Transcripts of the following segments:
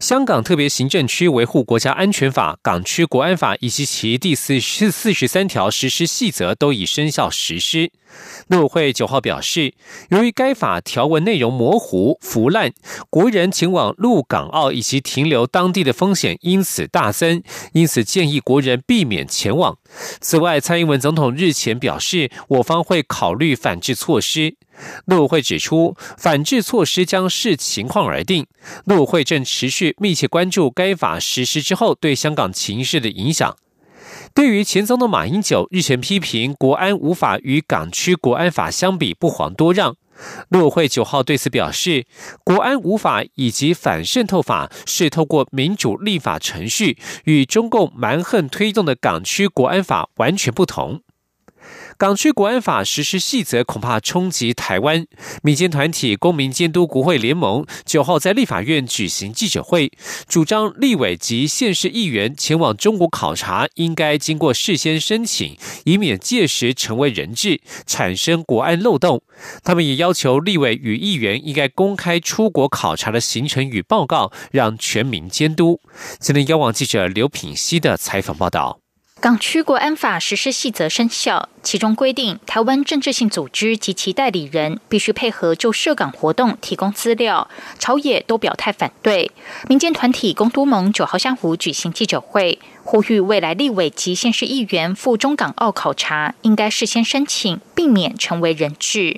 香港特别行政区维护国家安全法、港区国安法以及其第四十四十三条实施细则都已生效实施。陆委会九号表示，由于该法条文内容模糊、腐烂，国人前往陆港澳以及停留当地的风险因此大增，因此建议国人避免前往。此外，蔡英文总统日前表示，我方会考虑反制措施。陆委会指出，反制措施将视情况而定。陆委会正持续密切关注该法实施之后对香港情势的影响。对于前总统马英九日前批评国安无法与港区国安法相比不遑多让，陆委会九号对此表示，国安无法以及反渗透法是透过民主立法程序，与中共蛮横推动的港区国安法完全不同。港区国安法实施细则恐怕冲击台湾。民间团体公民监督国会联盟九号在立法院举行记者会，主张立委及县市议员前往中国考察应该经过事先申请，以免届时成为人质，产生国安漏洞。他们也要求立委与议员应该公开出国考察的行程与报告，让全民监督。今天央网记者刘品熙的采访报道。港区国安法实施细则生效，其中规定，台湾政治性组织及其代理人必须配合就涉港活动提供资料。朝野都表态反对。民间团体公都盟九号下午举行记者会，呼吁未来立委及县市议员赴中港澳考察，应该事先申请，避免成为人质。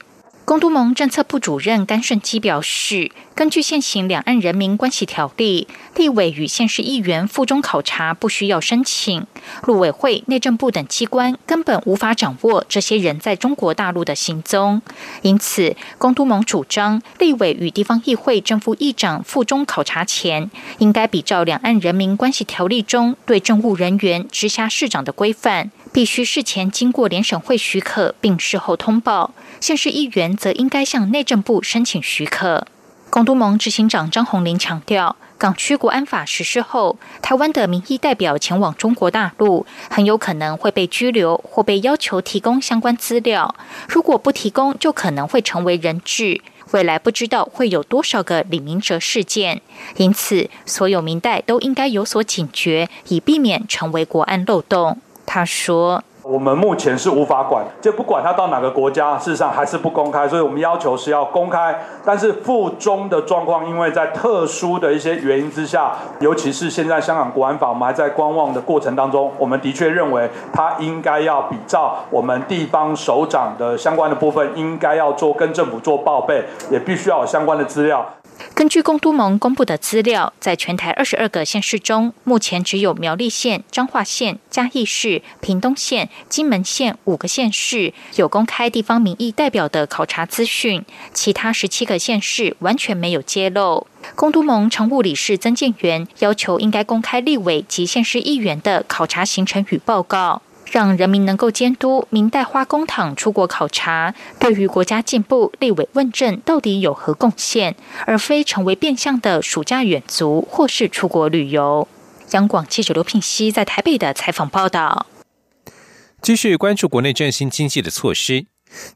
公都盟政策部主任甘顺基表示，根据现行两岸人民关系条例，立委与县市议员附中考察不需要申请，陆委会、内政部等机关根本无法掌握这些人在中国大陆的行踪。因此，公都盟主张，立委与地方议会正副议长附中考察前，应该比照两岸人民关系条例中对政务人员直辖市长的规范。必须事前经过联审会许可，并事后通报。县市议员则应该向内政部申请许可。公都盟执行长张宏林强调，港区国安法实施后，台湾的民意代表前往中国大陆，很有可能会被拘留或被要求提供相关资料。如果不提供，就可能会成为人质。未来不知道会有多少个李明哲事件，因此所有民代都应该有所警觉，以避免成为国安漏洞。他说：“我们目前是无法管，就不管他到哪个国家，事实上还是不公开。所以我们要求是要公开。但是附中的状况，因为在特殊的一些原因之下，尤其是现在香港国安法，我们还在观望的过程当中。我们的确认为，他应该要比照我们地方首长的相关的部分，应该要做跟政府做报备，也必须要有相关的资料。”根据公都盟公布的资料，在全台二十二个县市中，目前只有苗栗县、彰化县、嘉义市、屏东县、金门县五个县市有公开地方民意代表的考察资讯，其他十七个县市完全没有揭露。公都盟常务理事曾建元要求，应该公开立委及县市议员的考察行程与报告。让人民能够监督明代花工堂出国考察，对于国家进步、立委问政到底有何贡献，而非成为变相的暑假远足或是出国旅游。央广记者刘聘熙在台北的采访报道。继续关注国内振兴经济的措施。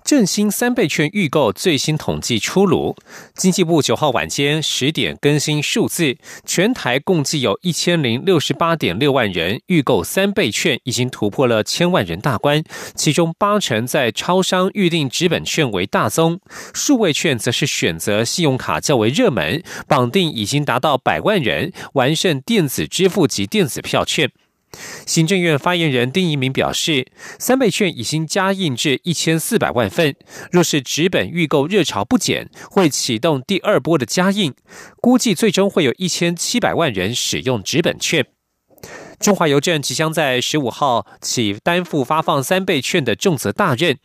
振兴三倍券预购最新统计出炉，经济部九号晚间十点更新数字，全台共计有一千零六十八点六万人预购三倍券，已经突破了千万人大关。其中八成在超商预定纸本券为大宗，数位券则是选择信用卡较为热门，绑定已经达到百万人，完胜电子支付及电子票券。行政院发言人丁一明表示，三倍券已经加印至一千四百万份，若是纸本预购热潮不减，会启动第二波的加印，估计最终会有一千七百万人使用纸本券。中华邮政即将在十五号起担负发放三倍券的重责大任。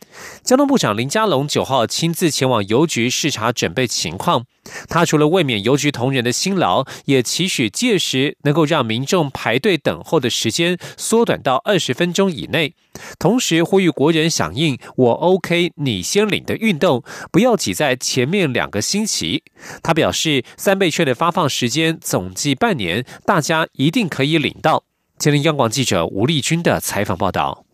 交通部长林佳龙九号亲自前往邮局视察准备情况。他除了未免邮局同仁的辛劳，也期许届时能够让民众排队等候的时间缩短到二十分钟以内。同时呼吁国人响应“我 OK，你先领”的运动，不要挤在前面两个星期。他表示，三倍券的发放时间总计半年，大家一定可以领到。吉林央广记者吴丽君的采访报道。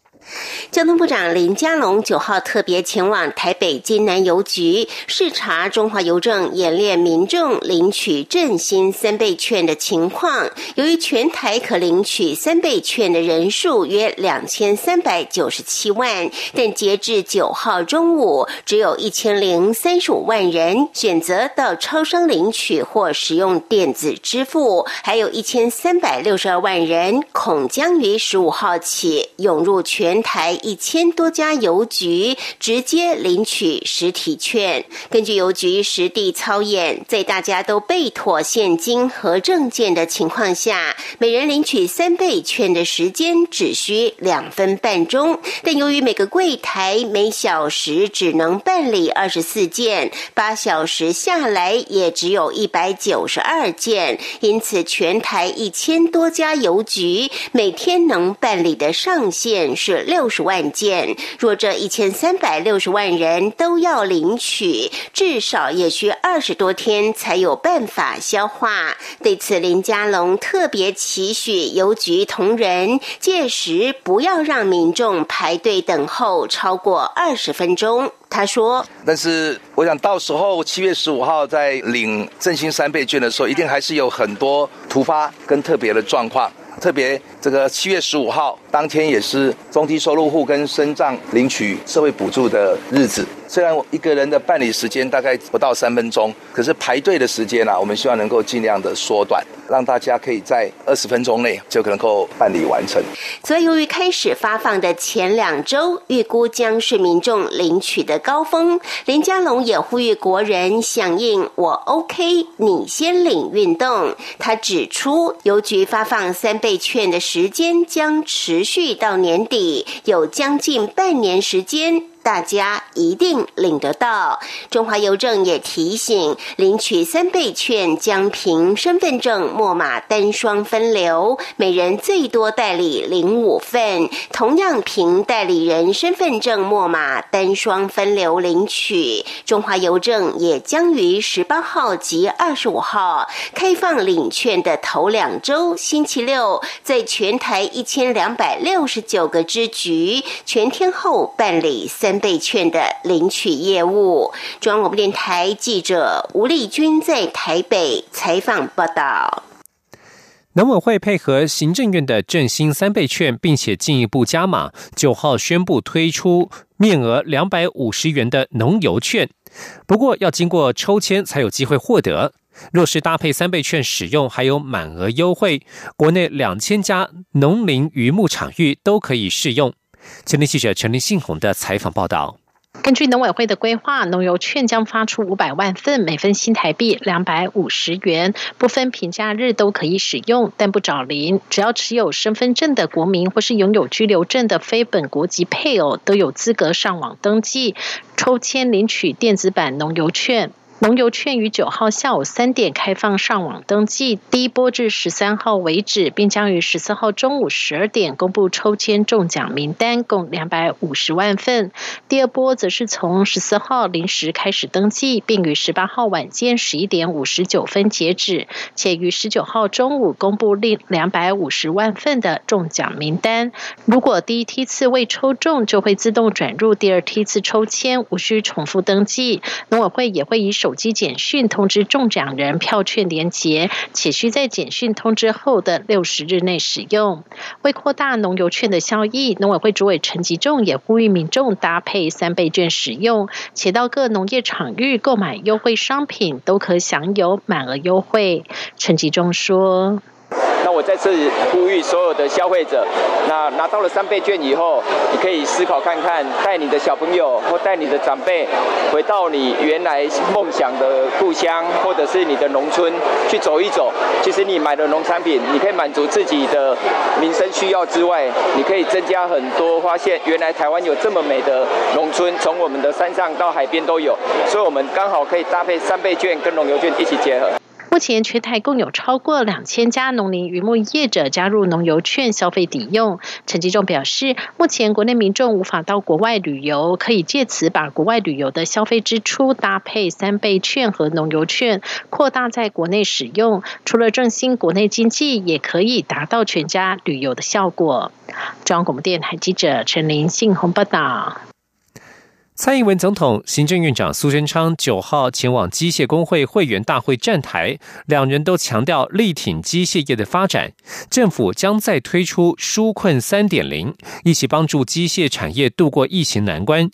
交通部长林佳龙九号特别前往台北金南邮局视察中华邮政演练民众领取振兴三倍券的情况。由于全台可领取三倍券的人数约两千三百九十七万，但截至九号中午，只有一千零三十五万人选择到超商领取或使用电子支付，还有一千三百六十二万人恐将于十五号起涌入全。台一千多家邮局直接领取实体券。根据邮局实地操演，在大家都备妥现金和证件的情况下，每人领取三倍券的时间只需两分半钟。但由于每个柜台每小时只能办理二十四件，八小时下来也只有一百九十二件，因此全台一千多家邮局每天能办理的上限是。六十万件，若这一千三百六十万人都要领取，至少也需二十多天才有办法消化。对此，林佳龙特别期许邮局同仁，届时不要让民众排队等候超过二十分钟。他说：“但是我想到时候七月十五号在领振兴三倍券的时候，一定还是有很多突发跟特别的状况，特别。”这个七月十五号当天也是中低收入户跟身障领取社会补助的日子。虽然我一个人的办理时间大概不到三分钟，可是排队的时间啊，我们希望能够尽量的缩短，让大家可以在二十分钟内就可能够办理完成。所以，由于开始发放的前两周，预估将是民众领取的高峰。林佳龙也呼吁国人响应“我 OK，你先领”运动。他指出，邮局发放三倍券的时。时间将持续到年底，有将近半年时间。大家一定领得到。中华邮政也提醒，领取三倍券将凭身份证末码单双分流，每人最多代理领五份。同样凭代理人身份证末码单双分流领取。中华邮政也将于十八号及二十五号开放领券的头两周，星期六在全台一千两百六十九个支局全天候办理三。备券的领取业务，中央广播电台记者吴丽君在台北采访报道。农委会配合行政院的振兴三倍券，并且进一步加码，九号宣布推出面额两百五十元的农油券，不过要经过抽签才有机会获得。若是搭配三倍券使用，还有满额优惠，国内两千家农林渔牧场域都可以适用。前天记者陈林信宏的采访报道：根据农委会的规划，农油券将发出五百万份，每份新台币两百五十元，不分平假日都可以使用，但不找零。只要持有身份证的国民或是拥有居留证的非本国籍配偶，都有资格上网登记抽签领取电子版农油券。农游券于九号下午三点开放上网登记，第一波至十三号为止，并将于十四号中午十二点公布抽签中奖名单，共两百五十万份。第二波则是从十四号零时开始登记，并于十八号晚间十一点五十九分截止，且于十九号中午公布另两百五十万份的中奖名单。如果第一梯次未抽中，就会自动转入第二梯次抽签，无需重复登记。农委会也会以手手机简讯通知中奖人票券连结，且需在简讯通知后的六十日内使用。为扩大农油券的效益，农委会主委陈吉仲也呼吁民众搭配三倍券使用，且到各农业场域购买优惠商品都可享有满额优惠。陈吉仲说。我再次呼吁所有的消费者，那拿到了三倍券以后，你可以思考看看，带你的小朋友或带你的长辈回到你原来梦想的故乡，或者是你的农村去走一走。其实你买的农产品，你可以满足自己的民生需要之外，你可以增加很多，发现原来台湾有这么美的农村，从我们的山上到海边都有，所以我们刚好可以搭配三倍券跟农游券一起结合。目前全台共有超过两千家农林渔牧业者加入农游券消费抵用。陈吉仲表示，目前国内民众无法到国外旅游，可以借此把国外旅游的消费支出搭配三倍券和农游券，扩大在国内使用。除了振兴国内经济，也可以达到全家旅游的效果。中央广播电台记者陈林信宏报道。蔡英文总统、行政院长苏贞昌九号前往机械工会会员大会站台，两人都强调力挺机械业的发展。政府将再推出纾困三点零，一起帮助机械产业度过疫情难关。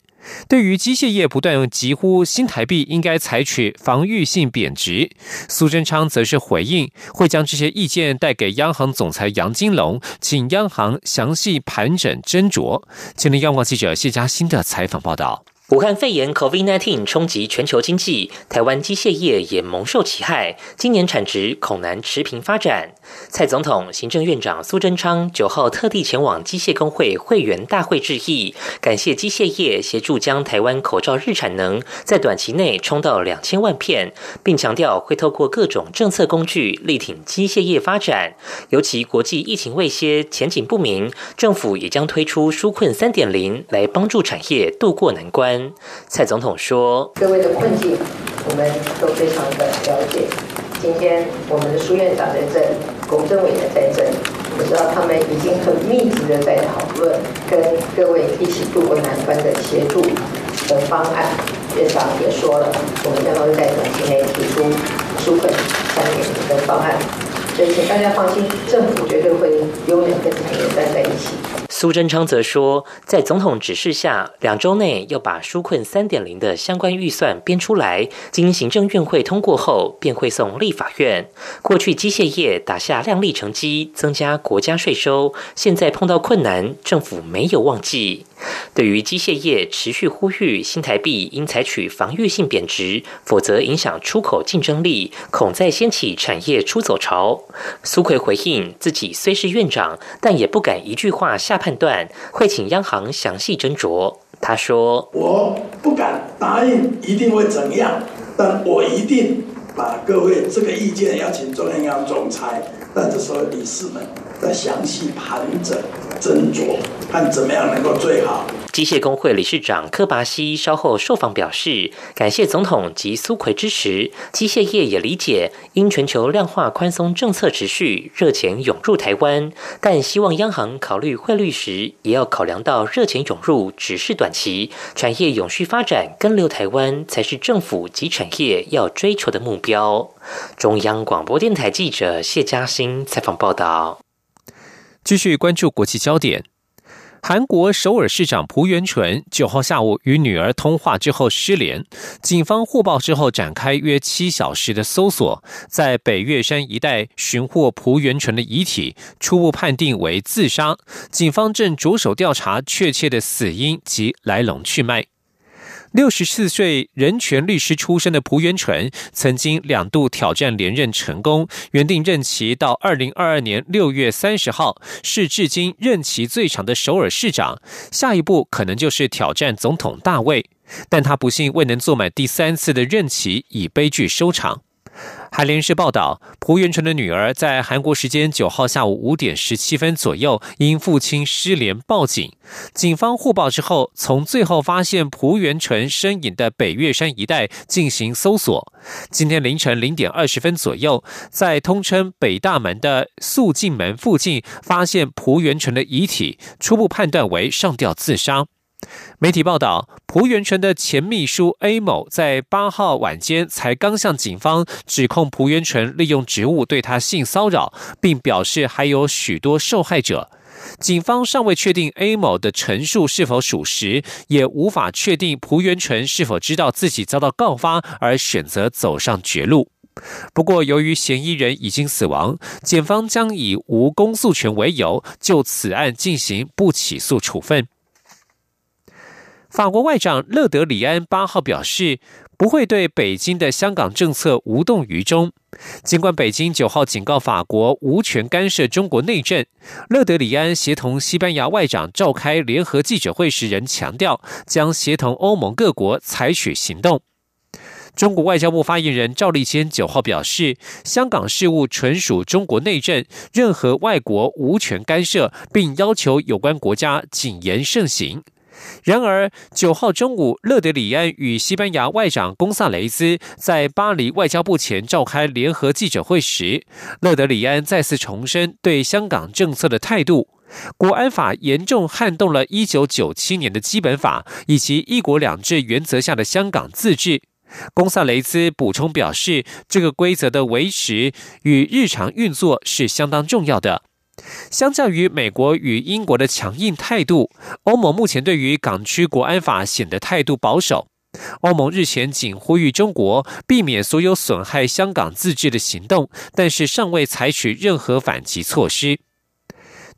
对于机械业不断疾呼新台币应该采取防御性贬值，苏贞昌则是回应会将这些意见带给央行总裁杨金龙，请央行详细盘整斟酌。今天央广记者谢嘉欣的采访报道。武汉肺炎 （COVID-19） 冲击全球经济，台湾机械业也蒙受其害，今年产值恐难持平发展。蔡总统、行政院长苏贞昌九号特地前往机械工会会员大会致意，感谢机械业协助将台湾口罩日产能在短期内冲到两千万片，并强调会透过各种政策工具力挺机械业发展。尤其国际疫情未歇、前景不明，政府也将推出纾困三点零来帮助产业渡过难关。蔡总统说：“各位的困境，我们都非常的了解。今天我们的苏院长在这，龚政委也在这，我知道他们已经很密集的在讨论，跟各位一起度过难关的协助的方案。院长也说了，我们将会在短期内提出纾困三点零的方案，所以请大家放心，政府绝对会永远跟产业站在一起。”苏贞昌则说，在总统指示下，两周内要把纾困三点零的相关预算编出来，经行政院会通过后，便会送立法院。过去机械业打下亮丽成绩，增加国家税收，现在碰到困难，政府没有忘记。对于机械业持续呼吁新台币应采取防御性贬值，否则影响出口竞争力，恐再掀起产业出走潮。苏奎回应，自己虽是院长，但也不敢一句话下判断，会请央行详细斟酌。他说：“我不敢答应一定会怎样，但我一定把各位这个意见要请中央总裁，但这时候理事们再详细盘整。”斟酌看怎么样能够最好。机械工会理事长柯拔西稍后受访表示，感谢总统及苏奎支持，机械业也理解，因全球量化宽松政策持续，热钱涌入台湾，但希望央行考虑汇率时，也要考量到热钱涌入只是短期，产业永续发展跟留台湾才是政府及产业要追求的目标。中央广播电台记者谢嘉欣采访报道。继续关注国际焦点，韩国首尔市长朴元淳九号下午与女儿通话之后失联，警方获报之后展开约七小时的搜索，在北岳山一带寻获朴元淳的遗体，初步判定为自杀，警方正着手调查确切的死因及来龙去脉。六十四岁人权律师出身的朴元淳，曾经两度挑战连任成功，原定任期到二零二二年六月三十号，是至今任期最长的首尔市长。下一步可能就是挑战总统大位，但他不幸未能坐满第三次的任期，以悲剧收场。海联社报道，朴元淳的女儿在韩国时间九号下午五点十七分左右，因父亲失联报警。警方获报之后，从最后发现朴元淳身影的北岳山一带进行搜索。今天凌晨零点二十分左右，在通称北大门的肃静门附近，发现朴元淳的遗体，初步判断为上吊自杀。媒体报道，朴元淳的前秘书 A 某在八号晚间才刚向警方指控朴元淳利用职务对他性骚扰，并表示还有许多受害者。警方尚未确定 A 某的陈述是否属实，也无法确定朴元淳是否知道自己遭到告发而选择走上绝路。不过，由于嫌疑人已经死亡，检方将以无公诉权为由，就此案进行不起诉处分。法国外长勒德里安八号表示，不会对北京的香港政策无动于衷。尽管北京九号警告法国无权干涉中国内政，勒德里安协同西班牙外长召开联合记者会时，仍强调将协同欧盟各国采取行动。中国外交部发言人赵立坚九号表示，香港事务纯属中国内政，任何外国无权干涉，并要求有关国家谨言慎行。然而，九号中午，勒德里安与西班牙外长贡萨雷兹在巴黎外交部前召开联合记者会时，勒德里安再次重申对香港政策的态度。国安法严重撼动了1997年的基本法以及一国两制原则下的香港自治。贡萨雷兹补充表示，这个规则的维持与日常运作是相当重要的。相较于美国与英国的强硬态度，欧盟目前对于港区国安法显得态度保守。欧盟日前仅呼吁中国避免所有损害香港自治的行动，但是尚未采取任何反击措施。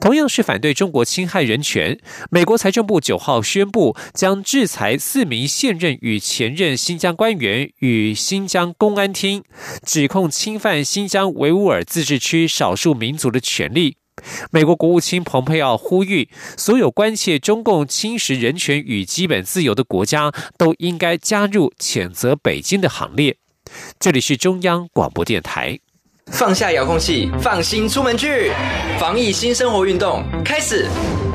同样是反对中国侵害人权，美国财政部九号宣布将制裁四名现任与前任新疆官员与新疆公安厅，指控侵犯新疆维吾尔自治区少数民族的权利。美国国务卿蓬佩奥呼吁，所有关切中共侵蚀人权与基本自由的国家都应该加入谴责北京的行列。这里是中央广播电台。放下遥控器，放心出门去，防疫新生活运动开始。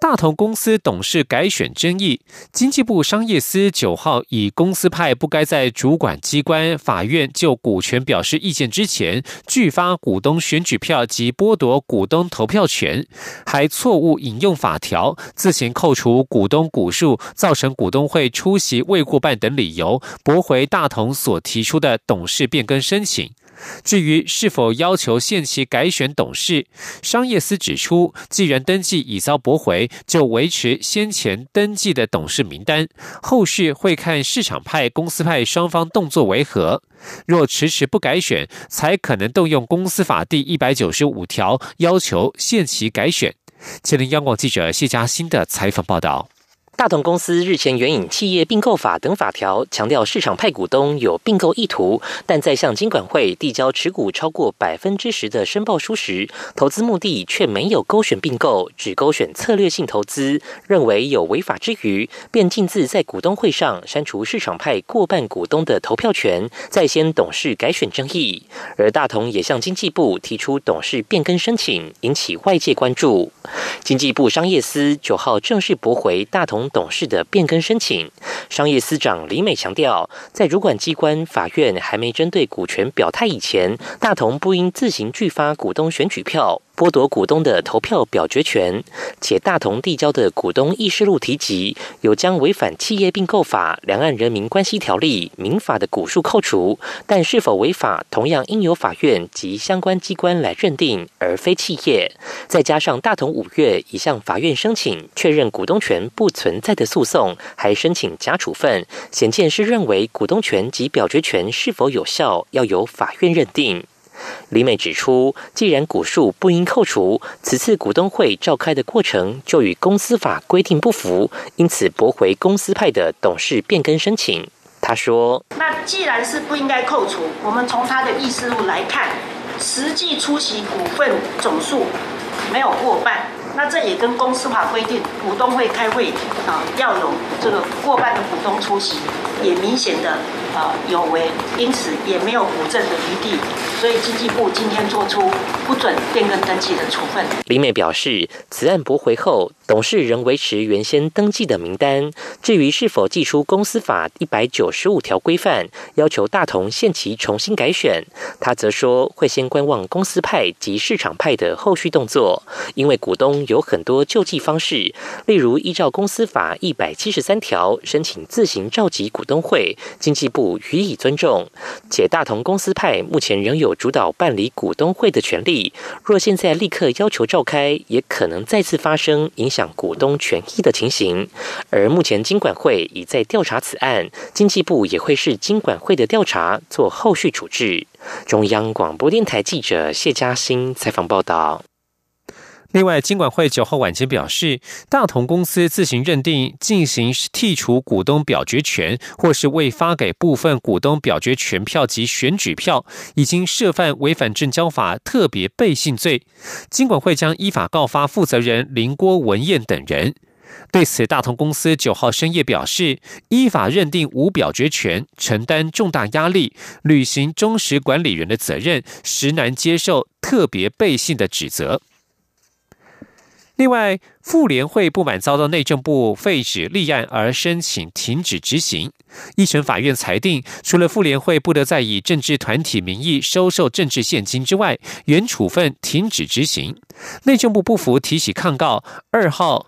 大同公司董事改选争议，经济部商业司九号以公司派不该在主管机关法院就股权表示意见之前拒发股东选举票及剥夺股东投票权，还错误引用法条，自行扣除股东股数，造成股东会出席未过半等理由，驳回大同所提出的董事变更申请。至于是否要求限期改选董事，商业司指出，既然登记已遭驳回，就维持先前登记的董事名单，后续会看市场派、公司派双方动作为何。若迟迟不改选，才可能动用公司法第一百九十五条，要求限期改选。前林央广记者谢嘉欣的采访报道。大同公司日前援引企业并购法等法条，强调市场派股东有并购意图，但在向金管会递交持股超过百分之十的申报书时，投资目的却没有勾选并购，只勾选策略性投资，认为有违法之余，便径自在股东会上删除市场派过半股东的投票权，再先董事改选争议。而大同也向经济部提出董事变更申请，引起外界关注。经济部商业司九号正式驳回大同。董事的变更申请，商业司长李美强调，在主管机关法院还没针对股权表态以前，大同不应自行拒发股东选举票。剥夺股东的投票表决权，且大同递交的股东议事录提及有将违反企业并购法、两岸人民关系条例、民法的股数扣除，但是否违法，同样应由法院及相关机关来认定，而非企业。再加上大同五月已向法院申请确认股东权不存在的诉讼，还申请假处分，显见是认为股东权及表决权是否有效，要由法院认定。李美指出，既然股数不应扣除，此次股东会召开的过程就与公司法规定不符，因此驳回公司派的董事变更申请。他说：“那既然是不应该扣除，我们从他的议事录来看，实际出席股份总数没有过半，那这也跟公司法规定，股东会开会啊要有这个过半的股东出席，也明显的呃有违，因此也没有补正的余地，所以经济部今天做出不准变更登记的处分。林美表示，此案驳回后。董事仍维持原先登记的名单。至于是否寄出公司法一百九十五条规范，要求大同限期重新改选，他则说会先观望公司派及市场派的后续动作，因为股东有很多救济方式，例如依照公司法一百七十三条申请自行召集股东会，经济部予以尊重。且大同公司派目前仍有主导办理股东会的权利，若现在立刻要求召开，也可能再次发生影响。股东权益的情形，而目前金管会已在调查此案，经济部也会视金管会的调查做后续处置。中央广播电台记者谢嘉欣采访报道。另外，金管会九号晚间表示，大同公司自行认定进行剔除股东表决权，或是未发给部分股东表决权票及选举票，已经涉犯违反证交法特别背信罪。金管会将依法告发负责人林郭文燕等人。对此，大同公司九号深夜表示，依法认定无表决权，承担重大压力，履行忠实管理人的责任，实难接受特别背信的指责。另外，妇联会不满遭到内政部废止立案而申请停止执行。一审法院裁定，除了妇联会不得再以政治团体名义收受政治现金之外，原处分停止执行。内政部不服，提起抗告。二号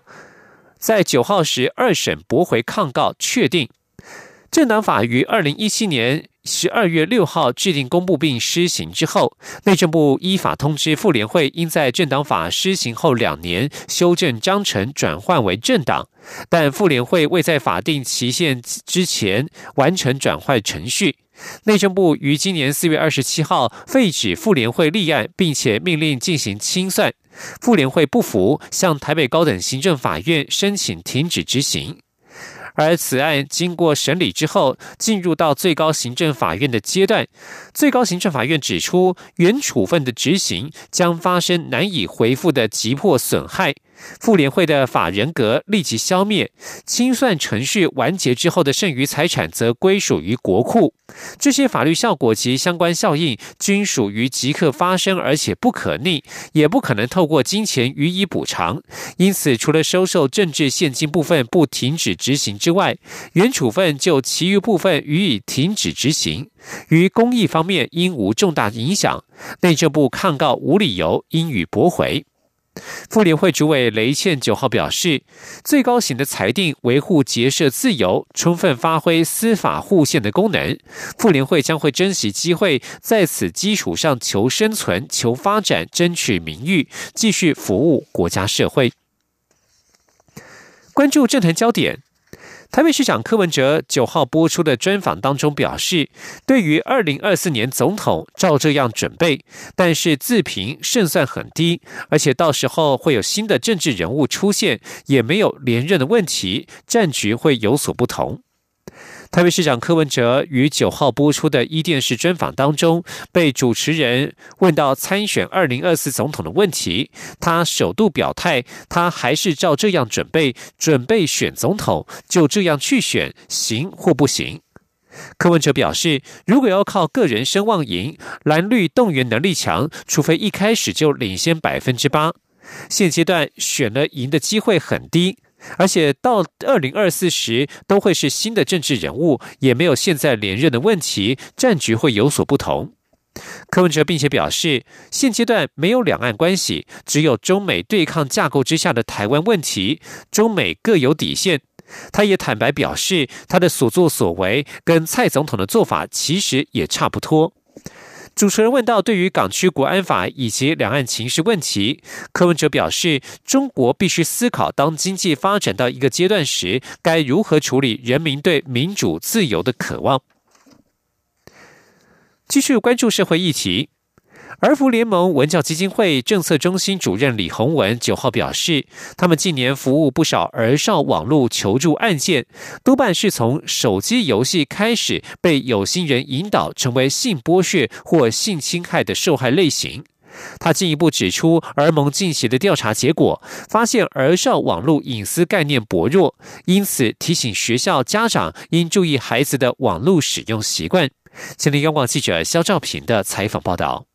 在九号时二审驳回抗告，确定政党法于二零一七年。十二月六号制定公布并施行之后，内政部依法通知妇联会，应在政党法施行后两年修正章程转换为政党，但妇联会未在法定期限之前完成转换程序。内政部于今年四月二十七号废止妇联会立案，并且命令进行清算。妇联会不服，向台北高等行政法院申请停止执行。而此案经过审理之后，进入到最高行政法院的阶段。最高行政法院指出，原处分的执行将发生难以回复的急迫损害。妇联会的法人格立即消灭，清算程序完结之后的剩余财产则归属于国库。这些法律效果及相关效应均属于即刻发生，而且不可逆，也不可能透过金钱予以补偿。因此，除了收受政治现金部分不停止执行之外，原处分就其余部分予以停止执行。于公益方面应无重大影响。内政部抗告无理由，应予驳回。妇联会主委雷倩九号表示，最高刑的裁定维护结社自由，充分发挥司法互宪的功能。妇联会将会珍惜机会，在此基础上求生存、求发展、争取名誉，继续服务国家社会。关注政坛焦点。台北市长柯文哲九号播出的专访当中表示，对于二零二四年总统照这样准备，但是自评胜算很低，而且到时候会有新的政治人物出现，也没有连任的问题，战局会有所不同。台北市长柯文哲于九号播出的一电视专访当中，被主持人问到参选二零二四总统的问题，他首度表态，他还是照这样准备，准备选总统，就这样去选，行或不行？柯文哲表示，如果要靠个人声望赢，蓝绿动员能力强，除非一开始就领先百分之八，现阶段选了赢的机会很低。而且到二零二四时都会是新的政治人物，也没有现在连任的问题，战局会有所不同。柯文哲并且表示，现阶段没有两岸关系，只有中美对抗架构之下的台湾问题，中美各有底线。他也坦白表示，他的所作所为跟蔡总统的做法其实也差不多。主持人问到对于港区国安法以及两岸情势问题，柯文哲表示，中国必须思考，当经济发展到一个阶段时，该如何处理人民对民主自由的渴望。继续关注社会议题。儿福联盟文教基金会政策中心主任李宏文九号表示，他们近年服务不少儿少网络求助案件，多半是从手机游戏开始被有心人引导成为性剥削或性侵害的受害类型。他进一步指出，儿盟进行的调查结果发现，儿少网络隐私概念薄弱，因此提醒学校家长应注意孩子的网络使用习惯。前天，央广记者肖兆平的采访报道。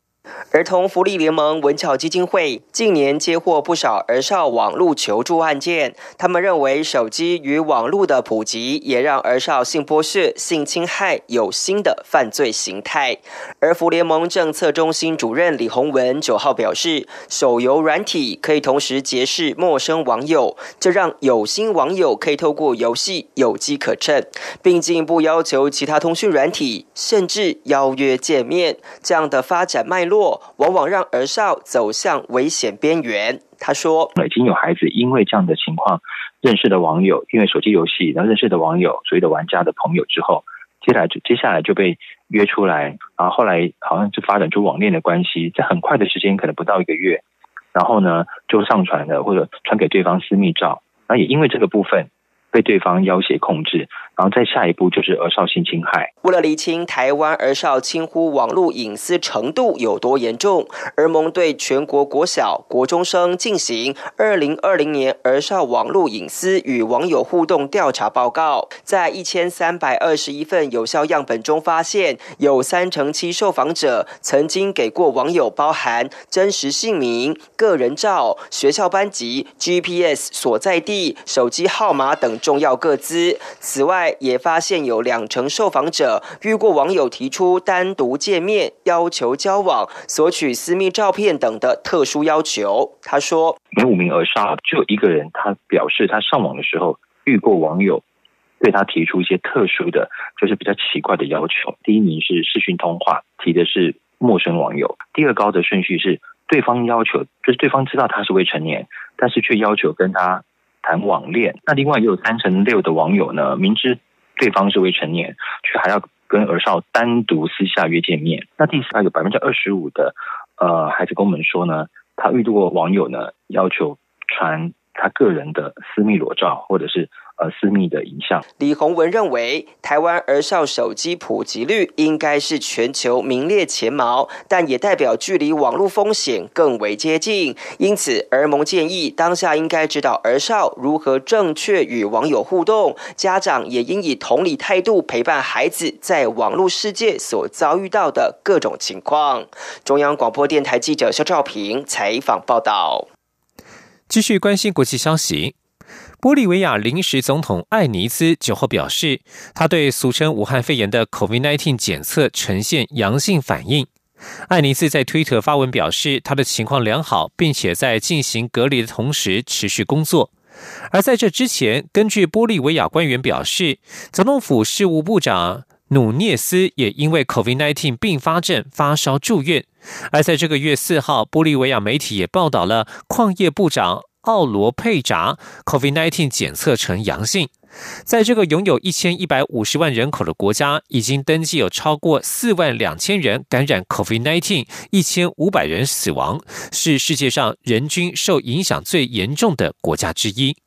儿童福利联盟文巧基金会近年接获不少儿少网络求助案件，他们认为手机与网络的普及也让儿少性剥削、性侵害有新的犯罪形态。儿福联盟政策中心主任李宏文九号表示，手游软体可以同时结识陌生网友，这让有心网友可以透过游戏有机可乘，并进一步要求其他通讯软体甚至邀约见面。这样的发展脉络。往往让儿少走向危险边缘。他说：“已经有孩子因为这样的情况认识的网友，因为手机游戏然后认识的网友，所谓的玩家的朋友之后，接下来就接下来就被约出来，然后后来好像就发展出网恋的关系，在很快的时间，可能不到一个月，然后呢就上传了或者传给对方私密照，那也因为这个部分。”被对方要挟控制，然后再下一步就是儿少性侵害。为了厘清台湾儿少轻忽网络隐私程度有多严重，儿盟对全国国小、国中生进行二零二零年儿少网络隐私与网友互动调查报告，在一千三百二十一份有效样本中发现，有三成七受访者曾经给过网友包含真实姓名、个人照、学校班级、GPS 所在地、手机号码等。重要个资。此外，也发现有两成受访者遇过网友提出单独见面、要求交往、索取私密照片等的特殊要求。他说：“每五名而杀就一个人，他表示他上网的时候遇过网友对他提出一些特殊的，就是比较奇怪的要求。第一名是视讯通话，提的是陌生网友；第二高的顺序是对方要求，就是对方知道他是未成年，但是却要求跟他。”谈网恋，那另外也有三成六的网友呢，明知对方是未成年，却还要跟儿少单独私下约见面。那第三还有百分之二十五的呃孩子跟我们说呢，他遇到过网友呢要求传他个人的私密裸照，或者是。呃，私密的影像。李宏文认为，台湾儿少手机普及率应该是全球名列前茅，但也代表距离网络风险更为接近。因此，儿盟建议当下应该指导儿少如何正确与网友互动，家长也应以同理态度陪伴孩子在网络世界所遭遇到的各种情况。中央广播电台记者肖兆平采访报道。继续关心国际消息。玻利维亚临时总统艾尼兹九号表示，他对俗称武汉肺炎的 COVID-19 检测呈现阳性反应。艾尼兹在推特发文表示，他的情况良好，并且在进行隔离的同时持续工作。而在这之前，根据玻利维亚官员表示，总统府事务部长努涅斯也因为 COVID-19 并发症发烧住院。而在这个月四号，玻利维亚媒体也报道了矿业部长。奥罗佩扎 COVID-19 检测呈阳性，在这个拥有一千一百五十万人口的国家，已经登记有超过四万两千人感染 COVID-19，一千五百人死亡，是世界上人均受影响最严重的国家之一。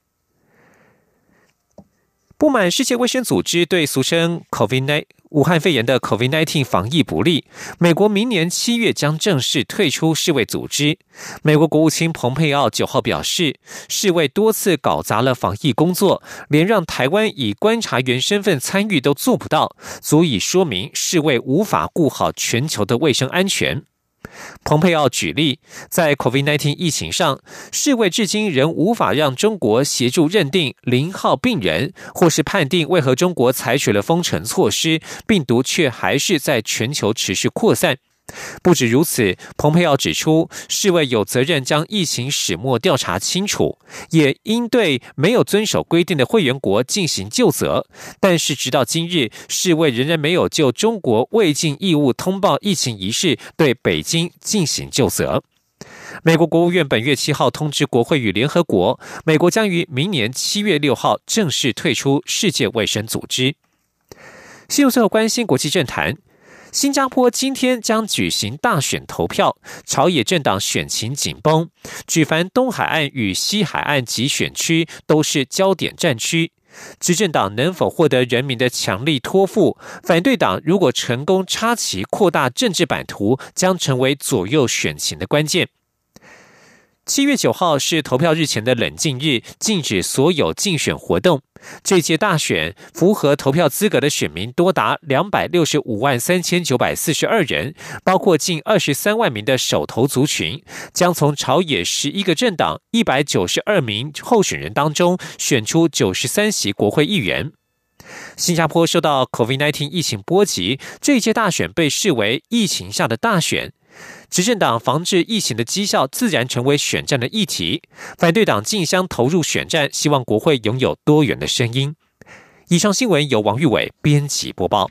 不满世界卫生组织对俗称 COVID-19 武汉肺炎的 COVID-19 防疫不力，美国明年七月将正式退出世卫组织。美国国务卿蓬佩奥九号表示，世卫多次搞砸了防疫工作，连让台湾以观察员身份参与都做不到，足以说明世卫无法顾好全球的卫生安全。蓬佩奥举例，在 COVID-19 疫情上，世卫至今仍无法让中国协助认定零号病人，或是判定为何中国采取了封城措施，病毒却还是在全球持续扩散。不止如此，蓬佩奥指出，世卫有责任将疫情始末调查清楚，也应对没有遵守规定的会员国进行就责。但是，直到今日，世卫仍然没有就中国未尽义务通报疫情一事对北京进行就责。美国国务院本月七号通知国会与联合国，美国将于明年七月六号正式退出世界卫生组织。新闻最后关心国际政坛。新加坡今天将举行大选投票，朝野政党选情紧绷，举凡东海岸与西海岸及选区都是焦点战区。执政党能否获得人民的强力托付？反对党如果成功插旗扩大政治版图，将成为左右选情的关键。七月九号是投票日前的冷静日，禁止所有竞选活动。这届大选符合投票资格的选民多达两百六十五万三千九百四十二人，包括近二十三万名的手投族群，将从朝野十一个政党一百九十二名候选人当中选出九十三席国会议员。新加坡受到 COVID-19 疫情波及，这届大选被视为疫情下的大选。执政党防治疫情的绩效自然成为选战的议题，反对党竞相投入选战，希望国会拥有多元的声音。以上新闻由王玉伟编辑播报。